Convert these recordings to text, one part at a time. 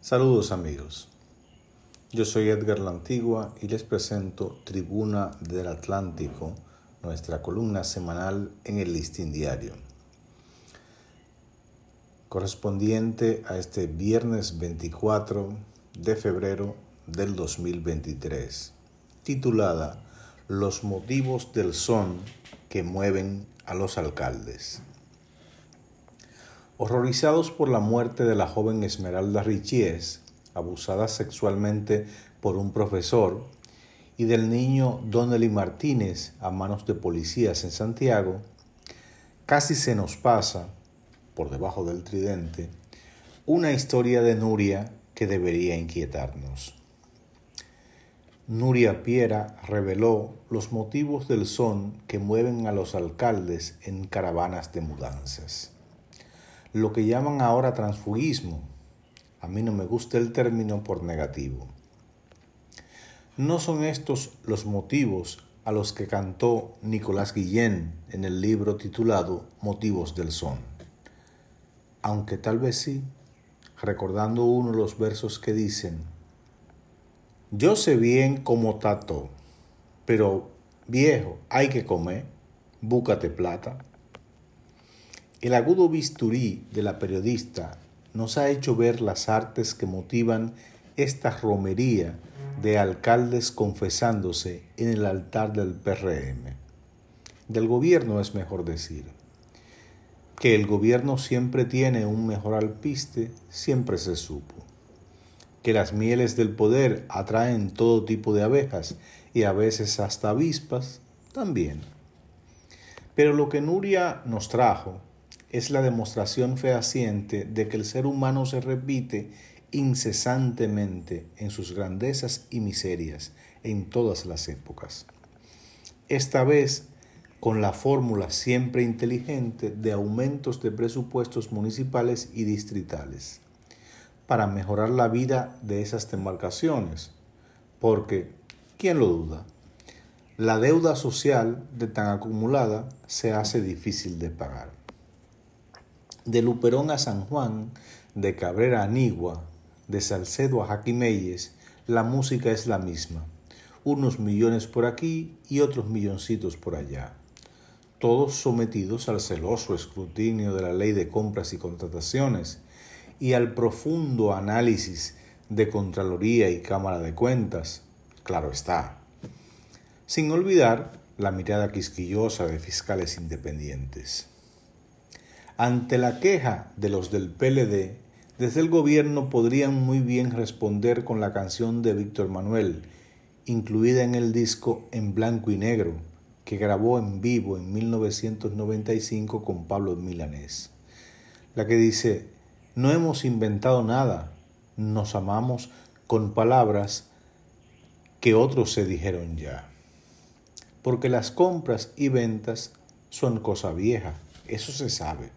Saludos amigos. Yo soy Edgar La Antigua y les presento Tribuna del Atlántico, nuestra columna semanal en el Listín Diario, correspondiente a este viernes 24 de febrero del 2023, titulada Los motivos del son que mueven a los alcaldes. Horrorizados por la muerte de la joven Esmeralda Richies, abusada sexualmente por un profesor, y del niño Donnelly Martínez a manos de policías en Santiago, casi se nos pasa, por debajo del tridente, una historia de Nuria que debería inquietarnos. Nuria Piera reveló los motivos del son que mueven a los alcaldes en caravanas de mudanzas lo que llaman ahora transfugismo. A mí no me gusta el término por negativo. No son estos los motivos a los que cantó Nicolás Guillén en el libro titulado Motivos del Son. Aunque tal vez sí, recordando uno de los versos que dicen, Yo sé bien cómo tato, pero viejo, hay que comer, búcate plata. El agudo bisturí de la periodista nos ha hecho ver las artes que motivan esta romería de alcaldes confesándose en el altar del PRM. Del gobierno es mejor decir. Que el gobierno siempre tiene un mejor alpiste, siempre se supo. Que las mieles del poder atraen todo tipo de abejas y a veces hasta avispas, también. Pero lo que Nuria nos trajo es la demostración fehaciente de que el ser humano se repite incesantemente en sus grandezas y miserias en todas las épocas. Esta vez con la fórmula siempre inteligente de aumentos de presupuestos municipales y distritales para mejorar la vida de esas demarcaciones, porque, ¿quién lo duda? La deuda social de tan acumulada se hace difícil de pagar de Luperón a San Juan, de Cabrera a Nigua, de Salcedo a Jaquimeyes, la música es la misma. Unos millones por aquí y otros milloncitos por allá. Todos sometidos al celoso escrutinio de la ley de compras y contrataciones y al profundo análisis de Contraloría y Cámara de Cuentas, claro está. Sin olvidar la mirada quisquillosa de fiscales independientes. Ante la queja de los del PLD, desde el gobierno podrían muy bien responder con la canción de Víctor Manuel, incluida en el disco En Blanco y Negro, que grabó en vivo en 1995 con Pablo Milanés. La que dice, no hemos inventado nada, nos amamos con palabras que otros se dijeron ya. Porque las compras y ventas son cosa vieja, eso se sabe.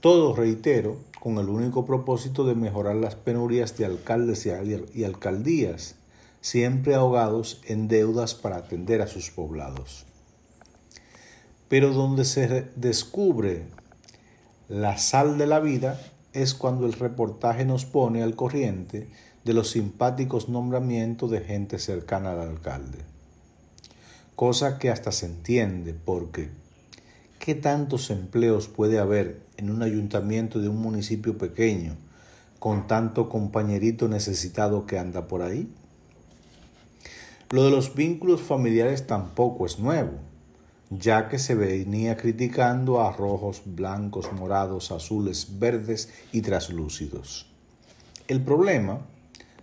Todo, reitero, con el único propósito de mejorar las penurias de alcaldes y alcaldías, siempre ahogados en deudas para atender a sus poblados. Pero donde se descubre la sal de la vida es cuando el reportaje nos pone al corriente de los simpáticos nombramientos de gente cercana al alcalde. Cosa que hasta se entiende porque ¿qué tantos empleos puede haber en un ayuntamiento de un municipio pequeño con tanto compañerito necesitado que anda por ahí? Lo de los vínculos familiares tampoco es nuevo, ya que se venía criticando a rojos, blancos, morados, azules, verdes y traslúcidos. El problema,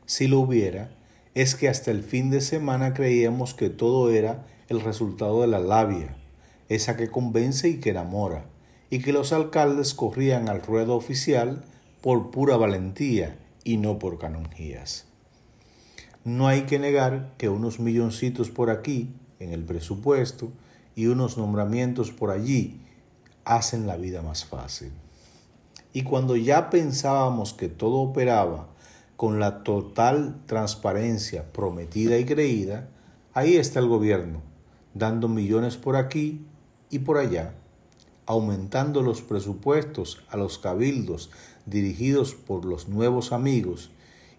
si lo hubiera, es que hasta el fin de semana creíamos que todo era el resultado de la labia, esa que convence y que enamora, y que los alcaldes corrían al ruedo oficial por pura valentía y no por canonjías. No hay que negar que unos milloncitos por aquí, en el presupuesto, y unos nombramientos por allí, hacen la vida más fácil. Y cuando ya pensábamos que todo operaba con la total transparencia prometida y creída, ahí está el gobierno, dando millones por aquí y por allá aumentando los presupuestos a los cabildos dirigidos por los nuevos amigos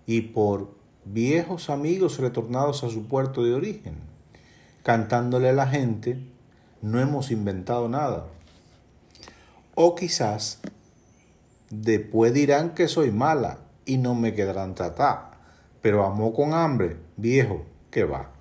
y por viejos amigos retornados a su puerto de origen, cantándole a la gente, no hemos inventado nada. O quizás después dirán que soy mala y no me quedarán tratar, pero amo con hambre, viejo, que va.